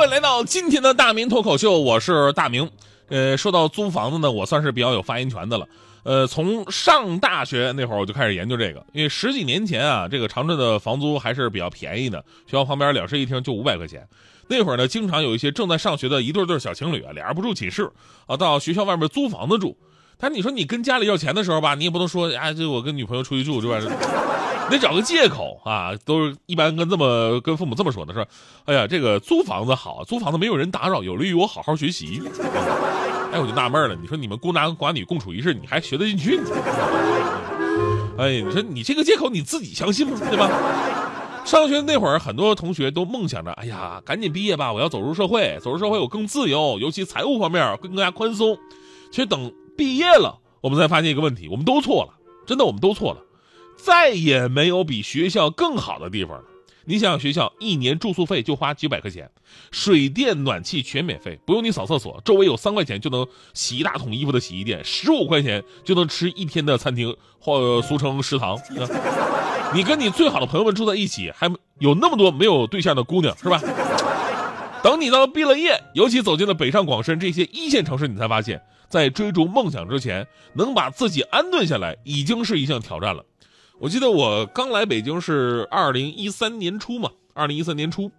位来到今天的大明脱口秀，我是大明。呃，说到租房子呢，我算是比较有发言权的了。呃，从上大学那会儿我就开始研究这个，因为十几年前啊，这个长春的房租还是比较便宜的，学校旁边两室一厅就五百块钱。那会儿呢，经常有一些正在上学的一对对小情侣啊，俩人不住寝室啊，到学校外面租房子住。但你说你跟家里要钱的时候吧，你也不能说啊，这我跟女朋友出去住，是吧？得找个借口啊，都是一般跟这么跟父母这么说的，是？哎呀，这个租房子好，租房子没有人打扰，有利于我好好学习。哎，我就纳闷了，你说你们孤男寡女共处一室，你还学得进去？哎，你说你这个借口你自己相信吗？对吧？上学那会儿，很多同学都梦想着，哎呀，赶紧毕业吧，我要走入社会，走入社会我更自由，尤其财务方面更更加宽松。其实等毕业了，我们才发现一个问题，我们都错了，真的我们都错了，再也没有比学校更好的地方了。你想想，学校一年住宿费就花几百块钱，水电暖气全免费，不用你扫厕所，周围有三块钱就能洗一大桶衣服的洗衣店，十五块钱就能吃一天的餐厅，或俗称食堂。你跟你最好的朋友们住在一起，还有那么多没有对象的姑娘，是吧？等你到毕了业，尤其走进了北上广深这些一线城市，你才发现，在追逐梦想之前，能把自己安顿下来，已经是一项挑战了。我记得我刚来北京是二零一三年初嘛，二零一三年初，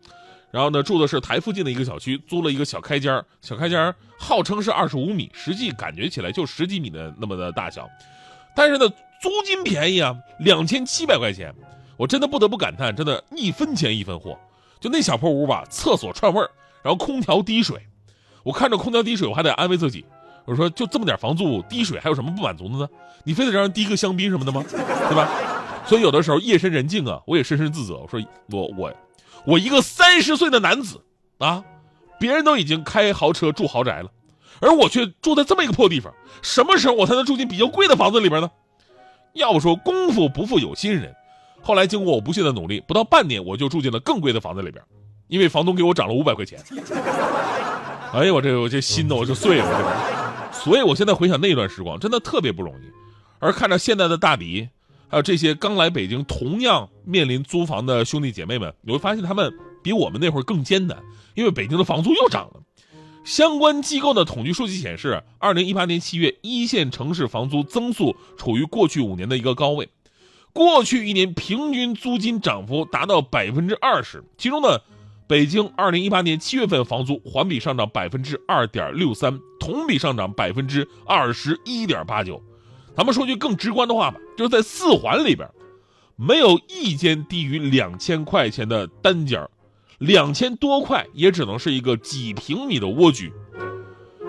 然后呢住的是台附近的一个小区，租了一个小开间小开间号称是二十五米，实际感觉起来就十几米的那么的大小，但是呢租金便宜啊，两千七百块钱，我真的不得不感叹，真的一分钱一分货，就那小破屋吧，厕所串味儿，然后空调滴水，我看着空调滴水，我还得安慰自己。我说就这么点房租滴水还有什么不满足的呢？你非得让人滴个香槟什么的吗？对吧？所以有的时候夜深人静啊，我也深深自责。我说我我我一个三十岁的男子啊，别人都已经开豪车住豪宅了，而我却住在这么一个破地方。什么时候我才能住进比较贵的房子里边呢？要不说功夫不负有心人，后来经过我不懈的努力，不到半年我就住进了更贵的房子里边，因为房东给我涨了五百块钱。哎呀，我这我这心呢我就碎了，所以，我现在回想那段时光，真的特别不容易。而看着现在的大迪，还有这些刚来北京同样面临租房的兄弟姐妹们，你会发现他们比我们那会儿更艰难，因为北京的房租又涨了。相关机构的统计数据显示，二零一八年七月，一线城市房租增速处于过去五年的一个高位，过去一年平均租金涨幅达到百分之二十，其中呢。北京二零一八年七月份房租环比上涨百分之二点六三，同比上涨百分之二十一点八九。咱们说句更直观的话吧，就是在四环里边，没有一间低于两千块钱的单间两千多块也只能是一个几平米的蜗居。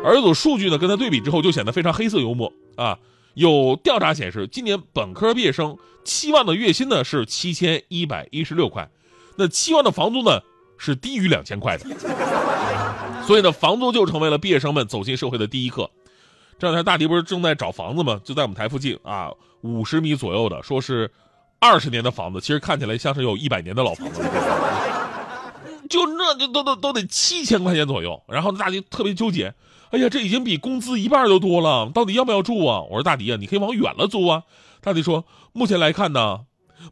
而有数据呢，跟他对比之后就显得非常黑色幽默啊。有调查显示，今年本科毕业生期望的月薪呢是七千一百一十六块，那期望的房租呢？是低于两千块的，所以呢，房租就成为了毕业生们走进社会的第一课。这两天大迪不是正在找房子吗？就在我们台附近啊，五十米左右的，说是二十年的房子，其实看起来像是有一百年的老房子。就那就都都都得七千块钱左右。然后大迪特别纠结，哎呀，这已经比工资一半都多了，到底要不要住啊？我说大迪啊，你可以往远了租啊。大迪说，目前来看呢。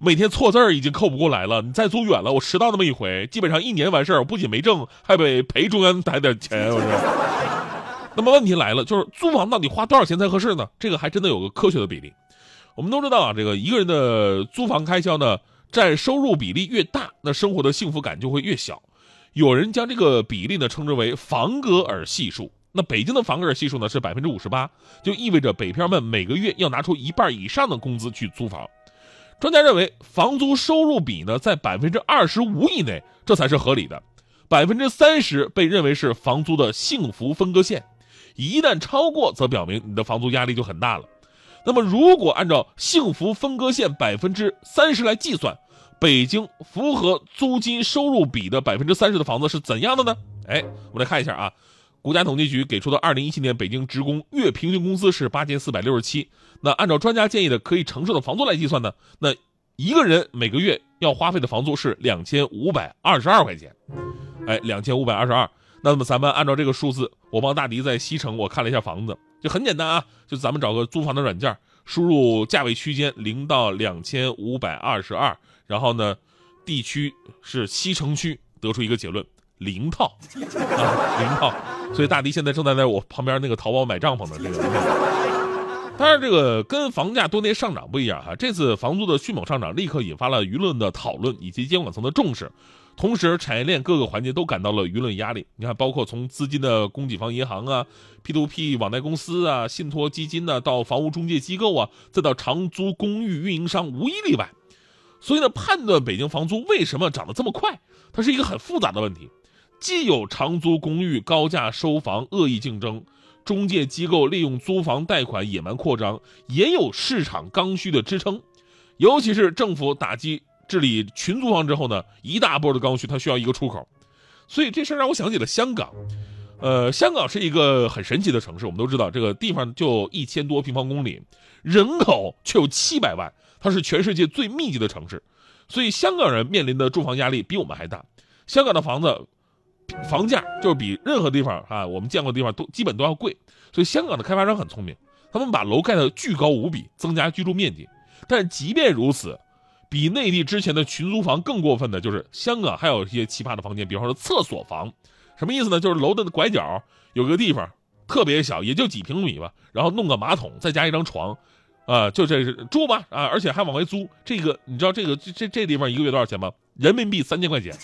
每天错字儿已经扣不过来了，你再租远了，我迟到那么一回，基本上一年完事儿，我不仅没挣，还得赔中央台点钱。我说，那么问题来了，就是租房到底花多少钱才合适呢？这个还真的有个科学的比例。我们都知道啊，这个一个人的租房开销呢，占收入比例越大，那生活的幸福感就会越小。有人将这个比例呢称之为房格尔系数。那北京的房格尔系数呢是百分之五十八，就意味着北漂们每个月要拿出一半以上的工资去租房。专家认为，房租收入比呢在百分之二十五以内，这才是合理的。百分之三十被认为是房租的幸福分割线，一旦超过，则表明你的房租压力就很大了。那么，如果按照幸福分割线百分之三十来计算，北京符合租金收入比的百分之三十的房子是怎样的呢？哎，我们来看一下啊，国家统计局给出的二零一七年北京职工月平均工资是八千四百六十七。那按照专家建议的可以承受的房租来计算呢，那一个人每个月要花费的房租是两千五百二十二块钱。哎，两千五百二十二。那么咱们按照这个数字，我帮大迪在西城我看了一下房子，就很简单啊，就咱们找个租房的软件，输入价位区间零到两千五百二十二。然后呢，地区是西城区，得出一个结论：零套啊，零套。所以大迪现在正在在我旁边那个淘宝买帐篷的这个。当然，这个跟房价多年上涨不一样哈，这次房租的迅猛上涨立刻引发了舆论的讨论以及监管层的重视，同时产业链各个环节都感到了舆论压力。你看，包括从资金的供给方银行啊、P2P 网贷公司啊、信托基金呢，到房屋中介机构啊，再到长租公寓运营商，无一例外。所以呢，判断北京房租为什么涨得这么快，它是一个很复杂的问题。既有长租公寓高价收房、恶意竞争，中介机构利用租房贷款野蛮扩张，也有市场刚需的支撑。尤其是政府打击治理群租房之后呢，一大波的刚需，它需要一个出口。所以这事儿让我想起了香港。呃，香港是一个很神奇的城市，我们都知道，这个地方就一千多平方公里，人口却有七百万。它是全世界最密集的城市，所以香港人面临的住房压力比我们还大。香港的房子房价就是比任何地方啊我们见过的地方都基本都要贵，所以香港的开发商很聪明，他们把楼盖得巨高无比，增加居住面积。但即便如此，比内地之前的群租房更过分的就是香港还有一些奇葩的房间，比方说厕所房，什么意思呢？就是楼的拐角有个地方特别小，也就几平米吧，然后弄个马桶，再加一张床。啊，就这是住吧啊，而且还往外租。这个你知道这个这这这地方一个月多少钱吗？人民币三千块钱。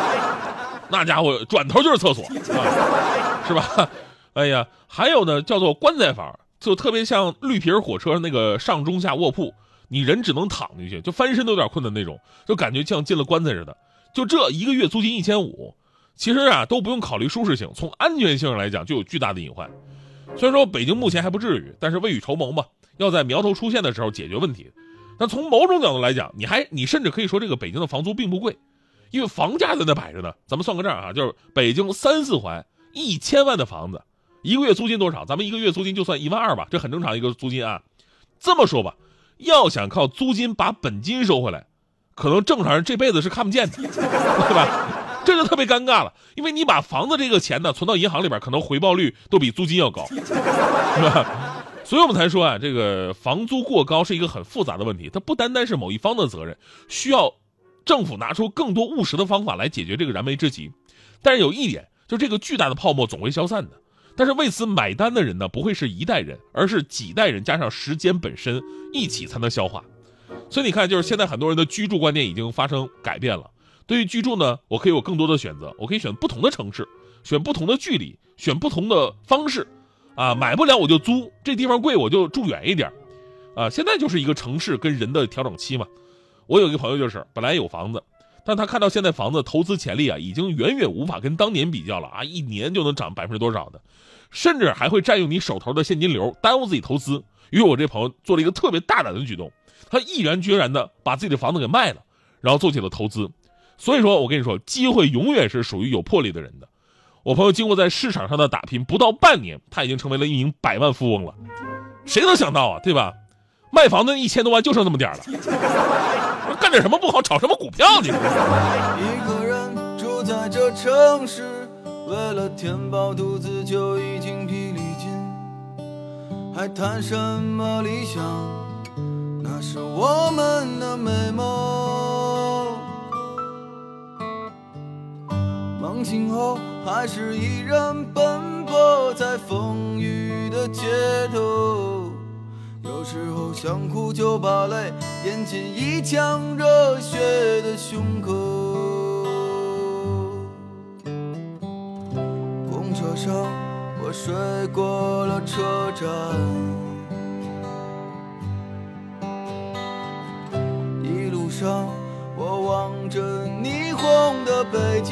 那家伙转头就是厕所啊，是吧？哎呀，还有呢，叫做棺材房，就特别像绿皮火车那个上中下卧铺，你人只能躺进去，就翻身都有点困难那种，就感觉像进了棺材似的。就这一个月租金一千五，其实啊都不用考虑舒适性，从安全性上来讲就有巨大的隐患。虽然说北京目前还不至于，但是未雨绸缪嘛。要在苗头出现的时候解决问题，但从某种角度来讲，你还你甚至可以说这个北京的房租并不贵，因为房价在那摆着呢。咱们算个账啊，就是北京三四环一千万的房子，一个月租金多少？咱们一个月租金就算一万二吧，这很正常一个租金啊。这么说吧，要想靠租金把本金收回来，可能正常人这辈子是看不见的，对吧？这就特别尴尬了，因为你把房子这个钱呢存到银行里边，可能回报率都比租金要高，是吧？所以我们才说啊，这个房租过高是一个很复杂的问题，它不单单是某一方的责任，需要政府拿出更多务实的方法来解决这个燃眉之急。但是有一点，就这个巨大的泡沫总会消散的，但是为此买单的人呢，不会是一代人，而是几代人加上时间本身一起才能消化。所以你看，就是现在很多人的居住观念已经发生改变了。对于居住呢，我可以有更多的选择，我可以选不同的城市，选不同的距离，选不同的方式。啊，买不了我就租，这地方贵我就住远一点，啊，现在就是一个城市跟人的调整期嘛。我有一个朋友就是本来有房子，但他看到现在房子投资潜力啊，已经远远无法跟当年比较了啊，一年就能涨百分之多少的，甚至还会占用你手头的现金流，耽误自己投资。于是我这朋友做了一个特别大胆的举动，他毅然决然的把自己的房子给卖了，然后做起了投资。所以说我跟你说，机会永远是属于有魄力的人的。我朋友经过在市场上的打拼，不到半年，他已经成为了一名百万富翁了。谁能想到啊，对吧？卖房子一千多万就剩那么点了，干点什么不好，炒什么股票你？一个人住在这城市，为了填饱肚子就已经疲力尽，还谈什么理想？那是我们的美梦。梦醒后。还是依然奔波在风雨的街头，有时候想哭就把泪咽进一腔热血的胸口。公车上我睡过了车站，一路上我望着霓虹的北京。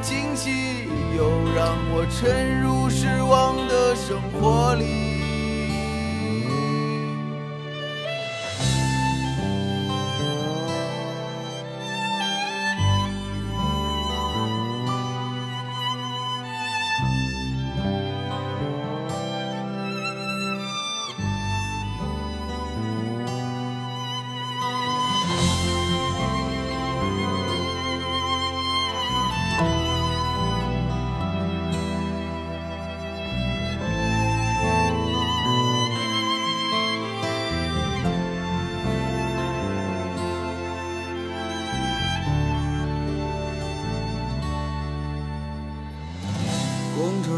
惊喜，又让我沉入失望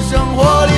生活里。